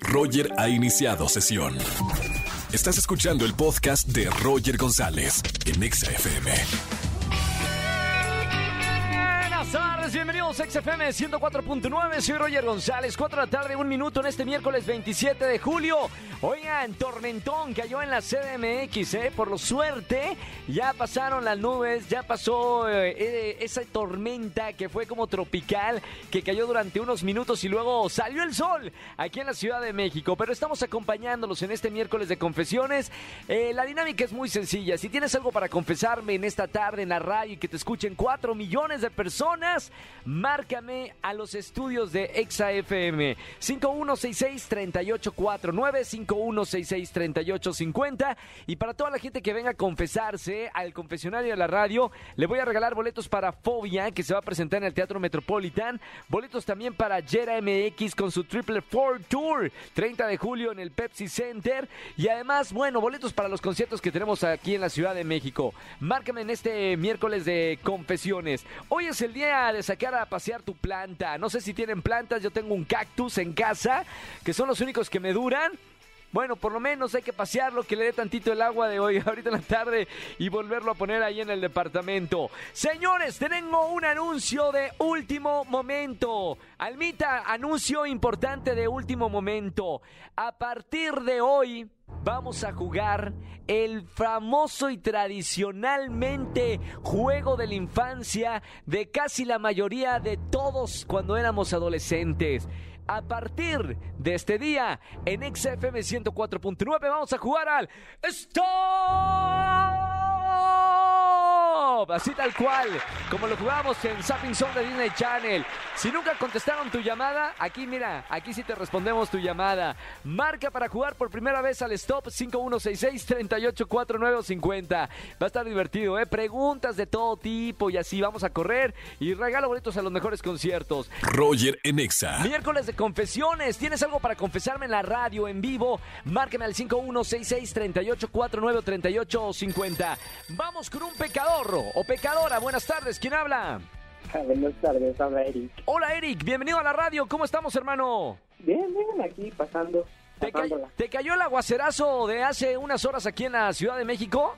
Roger ha iniciado sesión. Estás escuchando el podcast de Roger González en Exa FM. Buenas tardes, bienvenidos a XFM 104.9, soy Roger González, 4 de la tarde, un minuto en este miércoles 27 de julio. Oigan, tormentón cayó en la CDMX, ¿eh? Por lo suerte, ya pasaron las nubes, ya pasó eh, eh, esa tormenta que fue como tropical, que cayó durante unos minutos y luego salió el sol aquí en la Ciudad de México. Pero estamos acompañándolos en este miércoles de confesiones. Eh, la dinámica es muy sencilla. Si tienes algo para confesarme en esta tarde en la radio y que te escuchen 4 millones de personas, márcame a los estudios de Exa FM 5166-3849, 5166-3850. Y para toda la gente que venga a confesarse al confesionario de la radio, le voy a regalar boletos para Fobia, que se va a presentar en el Teatro Metropolitan. Boletos también para Jera MX con su Triple Four Tour, 30 de julio en el Pepsi Center. Y además, bueno, boletos para los conciertos que tenemos aquí en la Ciudad de México. Márcame en este miércoles de confesiones. Hoy es el día de sacar a pasear tu planta. No sé si tienen plantas, yo tengo un cactus en casa, que son los únicos que me duran. Bueno, por lo menos hay que pasearlo, que le dé tantito el agua de hoy, ahorita en la tarde, y volverlo a poner ahí en el departamento. Señores, tengo un anuncio de último momento. Almita, anuncio importante de último momento. A partir de hoy, vamos a jugar el famoso y tradicionalmente juego de la infancia de casi la mayoría de todos cuando éramos adolescentes. A partir de este día, en XFM 104.9 vamos a jugar al Stop. Así tal cual, como lo jugamos en Zapping Zone de Disney Channel. Si nunca contestaron tu llamada, aquí mira, aquí sí te respondemos tu llamada. Marca para jugar por primera vez al Stop 5166-384950. Va a estar divertido, ¿eh? Preguntas de todo tipo y así vamos a correr y regalo boletos a los mejores conciertos. Roger en Exa. Miércoles de confesiones. ¿Tienes algo para confesarme en la radio, en vivo? Márqueme al 5166-3849-3850. Vamos con un pecador o pecadora. Buenas tardes. ¿Quién habla? Ah, Buenas tardes, habla Eric. Hola, Eric. Bienvenido a la radio. ¿Cómo estamos, hermano? Bien, bien, aquí pasando, ¿Te, ca- pasándola. te cayó el aguacerazo de hace unas horas aquí en la Ciudad de México?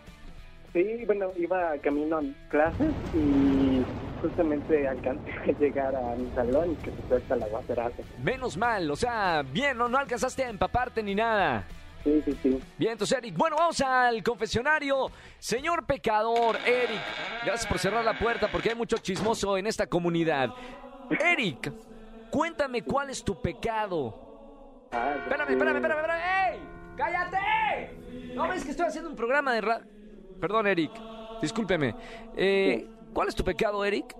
Sí, bueno, iba camino a clases y justamente alcancé a llegar a mi salón y que se suelta el aguacerazo. Menos mal. O sea, bien, no, no alcanzaste a empaparte ni nada. Sí, sí, sí. Bien, entonces, Eric, bueno, vamos al confesionario. Señor pecador, Eric, gracias por cerrar la puerta porque hay mucho chismoso en esta comunidad. Eric, cuéntame cuál es tu pecado. Ah, Espérame, espérame, espérame, espérame. ¡Ey! ¡Cállate! ¿No ves que estoy haciendo un programa de radio? Perdón, Eric, discúlpeme. Eh, ¿Cuál es tu pecado, Eric?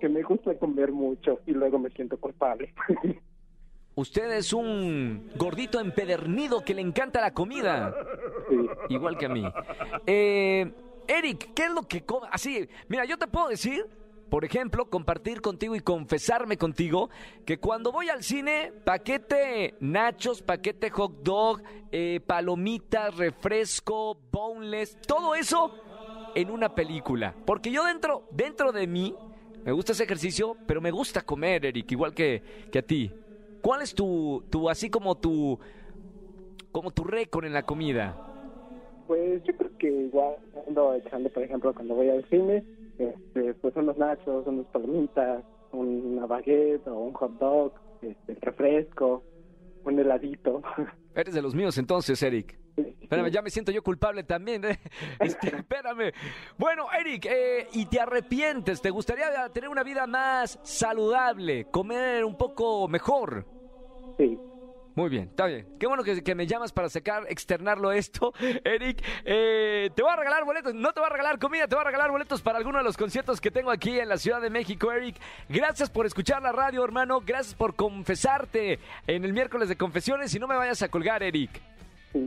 Que me gusta comer mucho y luego me siento culpable. Usted es un gordito empedernido que le encanta la comida. sí. Igual que a mí. Eh, Eric, ¿qué es lo que come? Así, mira, yo te puedo decir, por ejemplo, compartir contigo y confesarme contigo que cuando voy al cine, paquete nachos, paquete hot dog, eh, palomitas, refresco, boneless, todo eso en una película. Porque yo dentro, dentro de mí, me gusta ese ejercicio, pero me gusta comer, Eric, igual que, que a ti. ¿Cuál es tu, tu, así como tu, como tu récord en la comida? Pues yo creo que igual ando echando, por ejemplo, cuando voy al cine, este, pues unos nachos, unas palomitas, una baguette o un hot dog, este, refresco, un heladito. Eres de los míos entonces, Eric. Espérame, ya me siento yo culpable también. ¿eh? Este, espérame. Bueno, Eric, eh, ¿y te arrepientes? ¿Te gustaría tener una vida más saludable? ¿Comer un poco mejor? Muy bien, está bien. Qué bueno que, que me llamas para sacar, externarlo esto, Eric. Eh, te voy a regalar boletos, no te voy a regalar comida, te voy a regalar boletos para alguno de los conciertos que tengo aquí en la Ciudad de México, Eric. Gracias por escuchar la radio, hermano. Gracias por confesarte en el miércoles de confesiones y no me vayas a colgar, Eric.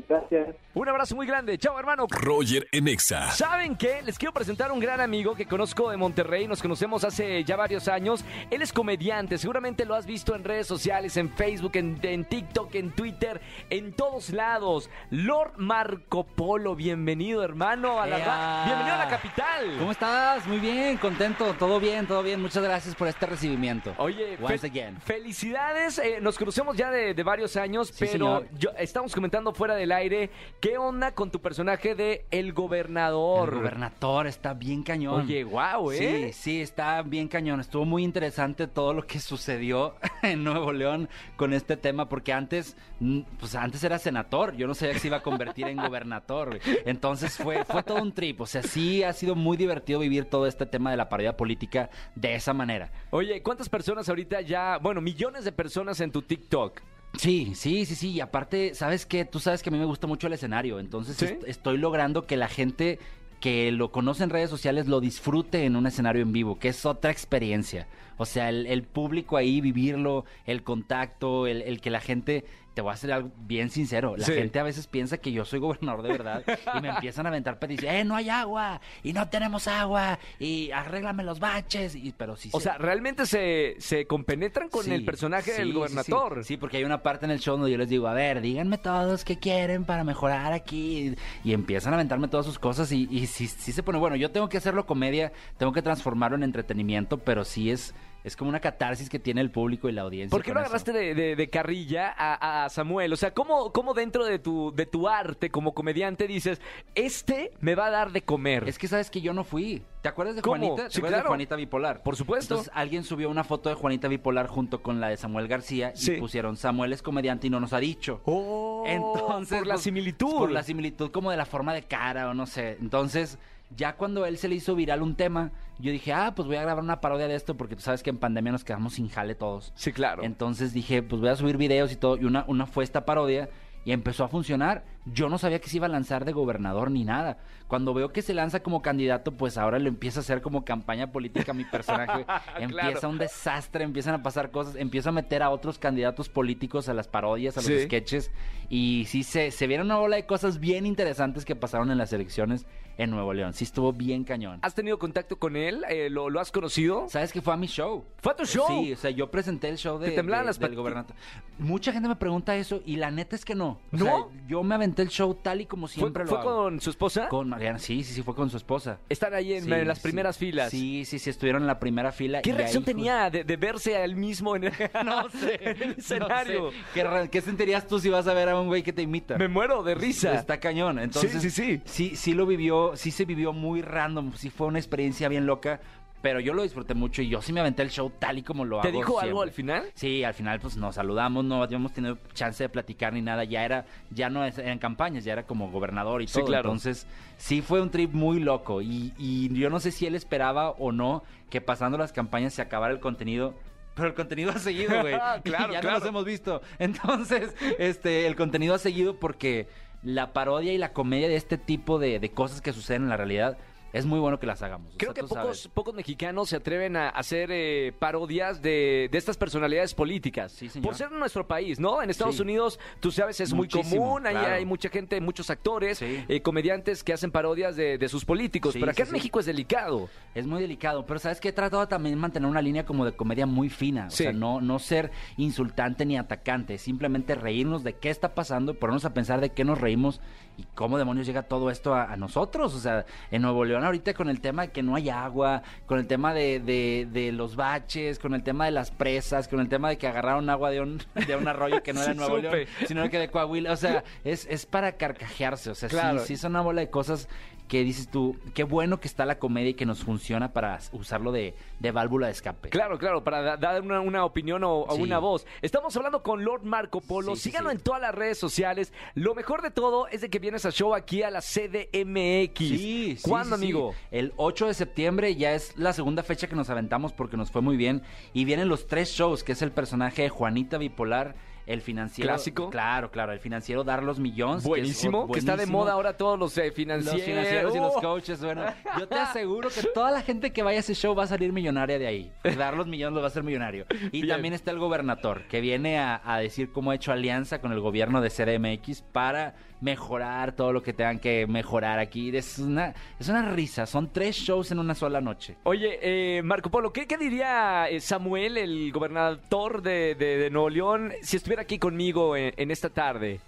Gracias. Un abrazo muy grande. Chao, hermano. Roger en Exa. ¿Saben qué? Les quiero presentar un gran amigo que conozco de Monterrey. Nos conocemos hace ya varios años. Él es comediante. Seguramente lo has visto en redes sociales, en Facebook, en, en TikTok, en Twitter, en todos lados. Lord Marco Polo, bienvenido, hermano, a la Ea. ra- Bienvenido a la capital. ¿Cómo estás? Muy bien, contento, todo bien, todo bien. Muchas gracias por este recibimiento. Oye, Once again. felicidades. eh, nos conocemos ya de, de varios años, Sí, pero yo, estamos comentando fuera del aire. ¿Qué onda con tu personaje de El Gobernador? El gobernador está bien cañón. Oye, guau, ¿eh? Sí, sí, está bien cañón. Estuvo muy interesante todo lo que sucedió en Nuevo León con este tema, porque antes, mm, pues antes era senador. Yo no sabía que se iba a convertir en gobernador. Entonces fue, fue todo un trip. O sea, sí ha sido muy divertido vivir todo este tema de la parodia política de esa manera. Oye, ¿cuántas personas ahorita ya, bueno, millones de personas en tu TikTok? Sí, sí, sí, sí. Y aparte, ¿sabes qué? Tú sabes que a mí me gusta mucho el escenario. Entonces ¿Sí? est- estoy logrando que la gente que lo conoce en redes sociales lo disfrute en un escenario en vivo, que es otra experiencia. O sea, el, el público ahí, vivirlo, el contacto, el, el que la gente... Te voy a hacer algo bien sincero. La Sí. gente a veces piensa que yo soy gobernador de verdad y me empiezan a aventar peticiones. ¡Eh, no hay agua! ¡Y no tenemos agua! ¡Y arréglame los baches! Y, pero sí O se- sea, ¿realmente se, se compenetran con Sí, el personaje sí, del gobernador? Sí, Sí, porque hay una parte en el show donde yo les digo, a ver, díganme todos qué quieren para mejorar aquí. Y empiezan a aventarme todas sus cosas y, y sí, sí se pone, bueno, yo tengo que hacerlo comedia, tengo que transformarlo en entretenimiento, pero sí es, es como una catarsis que tiene el público y la audiencia. ¿Por qué lo eso. agarraste de, de- de carrilla a, a Samuel? O sea, ¿cómo, cómo dentro de tu, de tu arte como comediante dices, este me va a dar de comer? Es que sabes que yo no fui. ¿Te acuerdas de ¿Cómo? Juanita? ¿Te Sí, acuerdas claro. de Juanita Bipolar? Por supuesto. Entonces alguien subió una foto de Juanita Bipolar junto con la de Samuel García Sí. y pusieron Samuel es comediante y no nos ha dicho. Oh, Entonces, por la pues, similitud. Por la similitud como de la forma de cara o no sé. Entonces, ya cuando él se le hizo viral un tema, yo dije, ah, pues voy a grabar una parodia de esto porque tú sabes que en pandemia nos quedamos sin jale todos. Sí, claro. Entonces dije, pues voy a subir videos y todo. Y una, una fue esta parodia y empezó a funcionar. Yo no sabía que se iba a lanzar de gobernador ni nada. Cuando veo que se lanza como candidato, pues ahora le empieza a hacer como campaña política mi personaje. empieza Claro. un desastre, empiezan a pasar cosas, empiezo a meter a otros candidatos políticos a las parodias, a los Sí. sketches. Y sí, se, se vieron una ola de cosas bien interesantes que pasaron en las elecciones en Nuevo León. Sí estuvo bien cañón. ¿Has tenido contacto con él? Eh, ¿lo, lo has conocido? ¿Sabes que fue a mi show? ¿Fue a tu show? Sí, o sea, yo presenté el show de, ¿Te de- las del gobernador. Mucha gente me pregunta eso y la neta es que no. O ¿No? sea, yo me aventé el show tal y como ¿Fue, siempre lo fue hago. con su esposa? Con Mariana, sí, sí, sí, fue con su esposa. Están ahí en, Sí, en las sí. primeras filas. Sí, sí, sí, estuvieron en la primera fila. ¿Qué y reacción ahí fue- tenía de, de verse a él mismo en el, No sé. en el no escenario? sé. ¿Qué, ra- qué sentirías tú si vas a ver a un güey que te imita? Me muero de risa. Está cañón. Entonces, sí, sí. sí, sí lo vivió, sí se vivió muy random, sí fue una experiencia bien loca, pero yo lo disfruté mucho y yo sí me aventé el show tal y como lo ¿Te hago. dijo algo al final? Sí, al final pues nos saludamos, no habíamos tenido chance de platicar ni nada, ya era, ya no eran campañas, ya era como gobernador y Sí, todo. claro. Entonces, sí fue un trip muy loco y, y yo no sé si él esperaba o no que pasando las campañas se acabara el contenido. Pero el contenido ha seguido, güey. Claro, Y ya claro. no nos hemos visto. Entonces, este, el contenido ha seguido porque la parodia y la comedia de este tipo de, de cosas que suceden en la realidad es muy bueno que las hagamos. O Creo sea, que pocos, pocos mexicanos se atreven a hacer eh, parodias de, de estas personalidades políticas. Sí, señor. Por ser en nuestro país, ¿no? En Estados Sí. Unidos, tú sabes, es muy común. Ahí claro. hay mucha gente, muchos actores, Sí. eh, comediantes que hacen parodias de, de sus políticos. Pero acá en. México es delicado. Es muy delicado, pero sabes que he tratado también de mantener una línea como de comedia muy fina, o sea, no, no ser insultante ni atacante, simplemente reírnos de qué está pasando, ponernos a pensar de qué nos reímos y cómo demonios llega todo esto a, a nosotros, o sea, en Nuevo León ahorita con el tema de que no hay agua, con el tema de, de- de los baches, con el tema de las presas, con el tema de que agarraron agua de un, de un arroyo que no era Sí, Nuevo. León, sino que de Coahuila, o sea, es, es para carcajearse, o sea, sí- Claro. sí, son una bola de cosas que dices tú, qué bueno que está la comedia y que nos funciona para usarlo de, de válvula de escape. Claro, claro, para da- dar una, una opinión o, o Sí. una voz. Estamos hablando con Lord Marco Polo. Sí, sí, Síganlo sí. en todas las redes sociales. Lo mejor de todo es de que vienes a show aquí a la CDMX. Sí, sí, ¿Cuándo, amigo? El 8 de septiembre ya es la segunda fecha que nos aventamos porque nos fue muy bien. Y vienen los tres shows, que es el personaje de Juanita Bipolar, el financiero. Clásico. Claro, claro, el financiero dar los millones. que es Buenísimo, que, está de moda ahora todos los eh, Los financieros. financieros y los coaches, bueno, yo te aseguro que toda la gente que vaya a ese show va a salir millonaria de ahí. De dar los millones lo va a ser millonario. Y Bien. también está el gobernador, que viene a, a decir cómo ha hecho alianza con el gobierno de CDMX para mejorar todo lo que tengan que mejorar aquí. Es una, es una risa, son tres shows en una sola noche. Oye, eh, Marco Polo, ¿qué, qué diría eh, Samuel, el gobernador de, de- de Nuevo León, si estuviera aquí conmigo en, en esta tarde?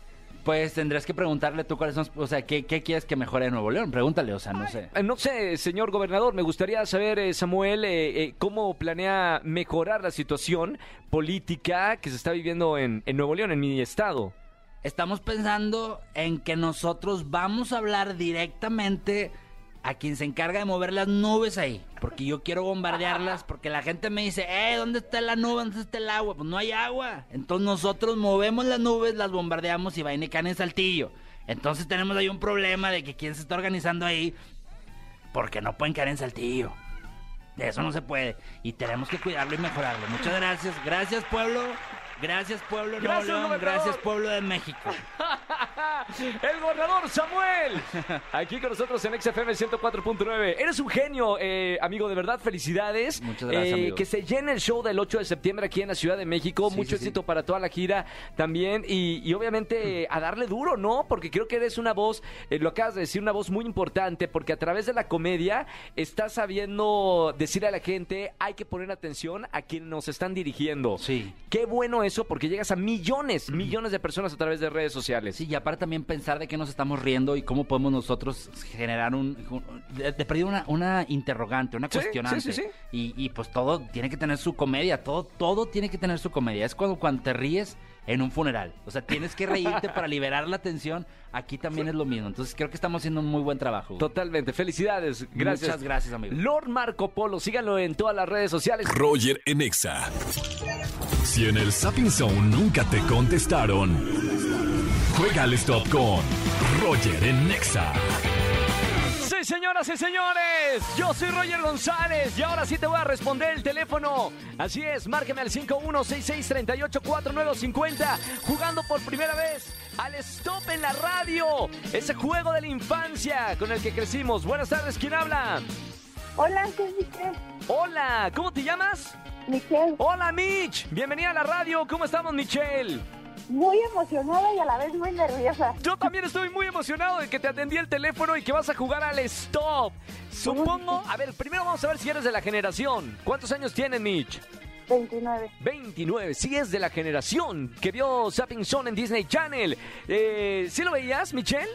Pues tendrás que preguntarle tú cuáles son, o sea, ¿qué, qué quieres que mejore en Nuevo León? Pregúntale, o sea, no sé. Eh, No sé, señor gobernador, me gustaría saber, eh, Samuel, eh, eh, cómo planea mejorar la situación política que se está viviendo en, en Nuevo León, en mi estado. Estamos pensando en que nosotros vamos a hablar directamente a quien se encarga de mover las nubes ahí. Porque yo quiero bombardearlas, porque la gente me dice, eh, ¿dónde está la nube? ¿Dónde está el agua? Pues no hay agua. Entonces nosotros movemos las nubes, las bombardeamos y vayan y caen en Saltillo. Entonces tenemos ahí un problema de que quién se está organizando ahí, porque no pueden caer en Saltillo. De eso no se puede. Y tenemos que cuidarlo y mejorarlo. Muchas gracias. Gracias, pueblo. Gracias, pueblo. Gracias, pueblo de México. El gobernador Samuel, aquí con nosotros en XFM 104.9. Eres un genio, eh, amigo, de verdad, felicidades. Muchas gracias, Eh. Que se llene el show del 8 de septiembre aquí en la Ciudad de México. Sí, Mucho sí, sí. éxito para toda la gira también. Y, y obviamente a darle duro, ¿no? Porque creo que eres una voz, eh, lo acabas de decir, una voz muy importante, porque a través de la comedia estás sabiendo decir a la gente, hay que poner atención a quienes nos están dirigiendo. Sí. Qué bueno eso, porque llegas a millones, millones de personas a través de redes sociales. Sí, y aparte también pensar de qué nos estamos riendo y cómo podemos nosotros generar un... un- de, de perdido una, una interrogante, una Sí, cuestionante. sí, sí, sí. Y, y, pues todo tiene que tener su comedia, todo, todo tiene que tener su comedia. Es cuando, cuando te ríes en un funeral. O sea, tienes que reírte para liberar la tensión. Aquí también es lo mismo. Entonces creo que estamos haciendo un muy buen trabajo. Totalmente, felicidades, gracias. Muchas gracias, amigo. Lord Marco Polo, síganlo en todas las redes sociales. Roger en Exa. Si en el Sapping Zone nunca te contestaron, juega al stop con Roger en Exa. Sí, señoras y señores, yo soy Roger González y ahora sí te voy a responder el teléfono. Así es, márqueme al 5166384950, jugando por primera vez al Stop en la radio, ese juego de la infancia con el que crecimos. Buenas tardes, ¿quién habla? Hola, soy Michelle. Hola, ¿cómo te llamas? Michelle, Hola, Mitch. Bienvenida a la radio. ¿Cómo estamos, Michelle? Muy emocionada y a la vez muy nerviosa. Yo también estoy muy emocionado de que te atendí el teléfono y que vas a jugar al stop. Supongo, a ver, primero vamos a ver si eres de la generación. ¿Cuántos años tienes, Mitch? 29. 29, sí es de la generación que vio Zapping Zone en Disney Channel. Eh, ¿Sí lo veías, Michelle?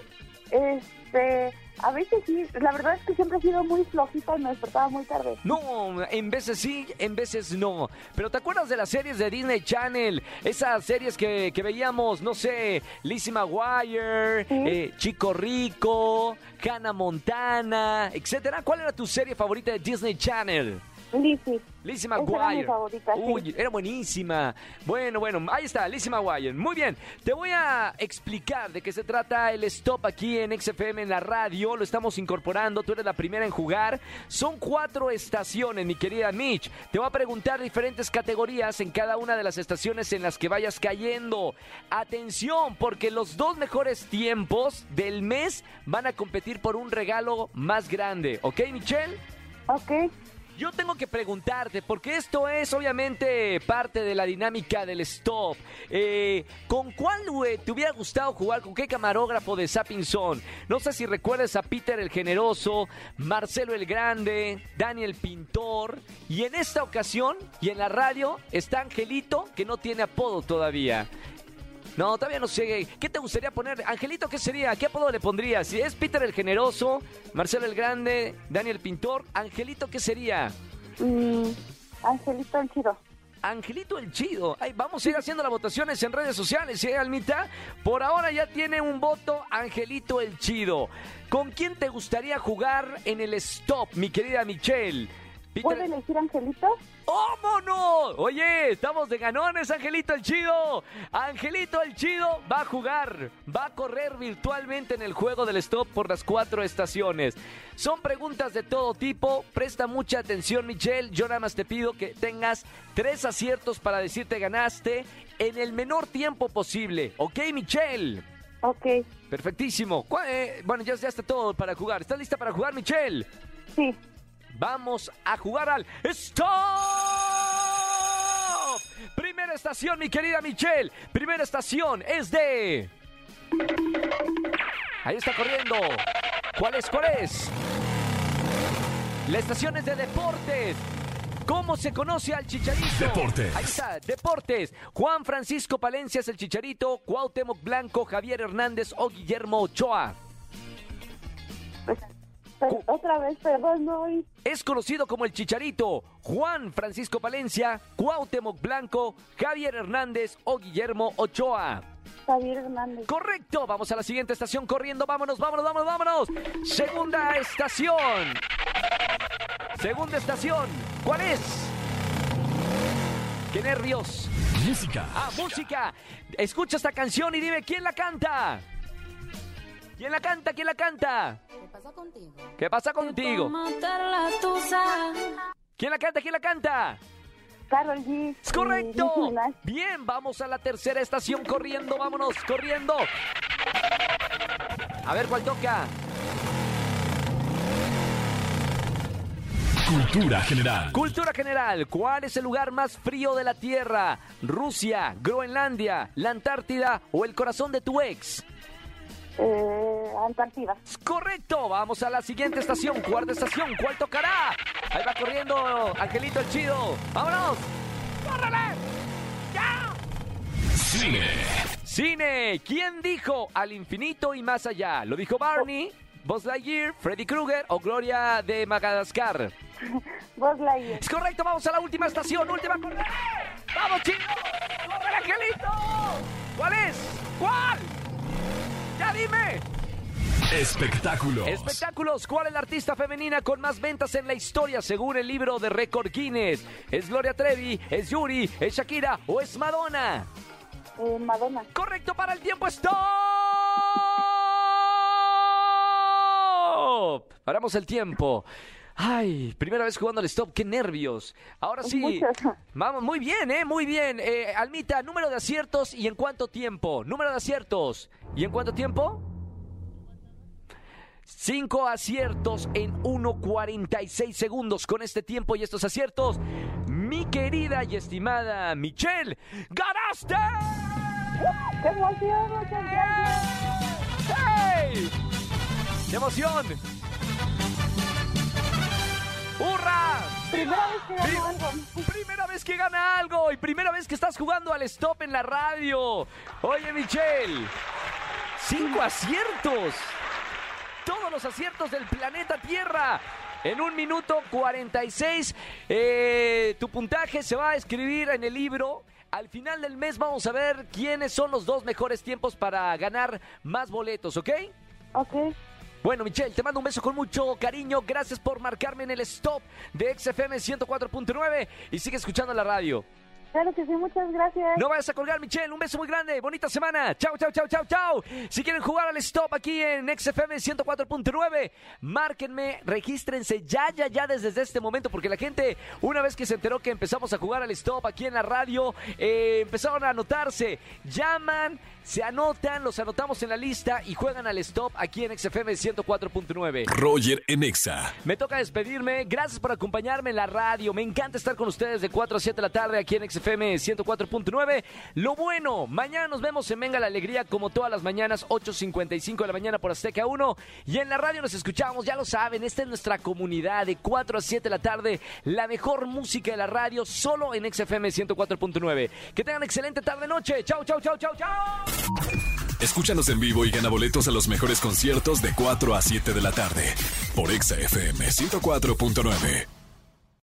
Este, a veces sí, la verdad es que siempre he sido muy flojita y me despertaba muy tarde. No, en veces sí, en veces no. Pero ¿te acuerdas de las series de Disney Channel? Esas series que, que veíamos, no sé, Lizzie McGuire, Sí. eh, Chico Rico, Hannah Montana, etcétera. ¿Cuál era tu serie favorita de Disney Channel? Lizzie. Lizzie Esa era mi McGuire. sí. Uy, era buenísima. Bueno, bueno, ahí está, Lizzie McGuire. Muy bien, te voy a explicar de qué se trata el stop aquí en XFM en la radio. Lo estamos incorporando, tú eres la primera en jugar. Son cuatro estaciones, mi querida Mitch. Te voy a preguntar diferentes categorías en cada una de las estaciones en las que vayas cayendo. Atención, porque los dos mejores tiempos del mes van a competir por un regalo más grande. ¿Ok, Michelle? Ok. Yo tengo que preguntarte, porque esto es obviamente parte de la dinámica del stop. Eh, ¿Con cuál te hubiera gustado jugar? ¿Con qué camarógrafo de Sapping Zone? No sé si recuerdas a Peter el Generoso, Marcelo el Grande, Daniel Pintor. Y en esta ocasión, y en la radio, está Angelito, que no tiene apodo todavía. No, todavía no sé. ¿Qué te gustaría poner? Angelito, ¿qué sería? ¿Qué apodo le pondrías? Si es Peter el Generoso, Marcelo el Grande, Daniel Pintor, Angelito, ¿qué sería? Mm, Angelito el chido. Angelito el Chido. Ay, vamos a ir haciendo las votaciones en redes sociales, ¿eh, Almita? Por ahora ya tiene un voto Angelito el Chido. ¿Con quién te gustaría jugar en el stop, mi querida Michelle? ¿Puedo elegir Angelito? ¡Vámonos! Oye, estamos de ganones, Angelito el Chido. Angelito el Chido va a jugar, va a correr virtualmente en el juego del stop por las cuatro estaciones. Son preguntas de todo tipo. Presta mucha atención, Michelle. Yo nada más te pido que tengas tres aciertos para decirte ganaste en el menor tiempo posible. ¿Ok, Michelle? Ok, Perfectísimo. ¿Cuál- eh, bueno, ya, ya está todo para jugar. ¿Estás lista para jugar, Michelle? sí. Vamos a jugar al ¡Stop! Primera estación, mi querida Michelle. Primera estación es de... Ahí está corriendo. ¿Cuál es? ¿Cuál es? La estación es de deportes. ¿Cómo se conoce al Chicharito? Deportes. Ahí está, deportes. Juan Francisco Palencia es el Chicharito, Cuauhtémoc Blanco, Javier Hernández o Guillermo Ochoa. Pues, pero otra vez, perdón, no oí. Es conocido como el Chicharito, Juan Francisco Palencia, Cuauhtémoc Blanco, Javier Hernández o Guillermo Ochoa. Javier Hernández. Correcto, vamos a la siguiente estación corriendo, vámonos, vámonos, vámonos, vámonos. Segunda estación. Segunda estación, ¿cuál es? ¡Qué nervios! Música. Ah, música. Escucha esta canción y dime quién la canta. ¿Quién la canta? ¿Quién la canta? ¿Qué pasa contigo? ¿Qué pasa contigo? ¿Quién la canta? ¿Quién la canta? Carol G. ¡Es correcto! Bien, vamos a la tercera estación corriendo, vámonos, corriendo. A ver cuál toca. Cultura general. Cultura general, ¿cuál es el lugar más frío de la Tierra? ¿Rusia, Groenlandia, la Antártida o el corazón de tu ex? Eh, Antártida. Es correcto, vamos a la siguiente estación, cuarta estación, ¿cuál tocará? Ahí va corriendo Angelito el Chido. ¡Vámonos! ¡Córrele! ¡Ya! Cine. Cine, ¿quién dijo al infinito y más allá? ¿Lo dijo Barney, Buzz Lightyear, Freddy Krueger o Gloria de Madagascar? Buzz Lightyear. Es correcto, vamos a la última estación, última a correr. ¡Vamos, chicos! ¡Corre, Angelito! ¿Cuál es? ¿Cuál? ¡Ya dime! Espectáculos. Espectáculos, ¿cuál es la artista femenina con más ventas en la historia según el libro de récord Guinness? ¿Es Gloria Trevi, es Yuri, es Shakira o es Madonna? Eh, Madonna. Correcto para el tiempo, stop. Paramos el tiempo. Ay, primera vez jugando al stop, qué nervios. Ahora sí. Vamos, muy bien, ¿eh? Muy bien. Eh, Almita, número de aciertos y en cuánto tiempo. Número de aciertos. ¿Y en cuánto tiempo? Cinco aciertos en 1.46 segundos con este tiempo y estos aciertos. Mi querida y estimada Michelle, ¡ganaste! ¡Qué emoción! Muchas gracias. ¡Hey! ¡Qué emoción! ¡Hurra! Primera vez que algo. Primera vez que gana algo y primera vez que estás jugando al stop en la radio. Oye, Michelle, cinco aciertos. Todos los aciertos del planeta Tierra. En un minuto 46, eh, tu puntaje se va a escribir en el libro. Al final del mes vamos a ver quiénes son los dos mejores tiempos para ganar más boletos, ¿ok? Ok. Bueno, Michelle, te mando un beso con mucho cariño. Gracias por marcarme en el stop de XFM 104.9 y sigue escuchando la radio. Claro que sí, muchas gracias. No vayas a colgar, Michelle. Un beso muy grande. Bonita semana. Chao, chao, chao, chao, chao. Si quieren jugar al stop aquí en XFM 104.9, márquenme, regístrense ya, ya, ya desde este momento, porque la gente, una vez que se enteró que empezamos a jugar al stop aquí en la radio, eh, empezaron a anotarse. Llaman, se anotan, los anotamos en la lista y juegan al stop aquí en XFM 104.9. Roger en Exa. Me toca despedirme. Gracias por acompañarme en la radio. Me encanta estar con ustedes de 4 a 7 de la tarde aquí en XFM 104.9. Lo bueno, mañana nos vemos en Venga la Alegría como todas las mañanas, 8.55 de la mañana por Azteca 1. Y en la radio nos escuchamos, ya lo saben, esta es nuestra comunidad de 4 a 7 de la tarde. La mejor música de la radio solo en XFM 104.9. Que tengan excelente tarde-noche. Chau, chau, chau, chau, chau. Escúchanos en vivo y gana boletos a los mejores conciertos de 4 a 7 de la tarde. Por Exa FM 104.9.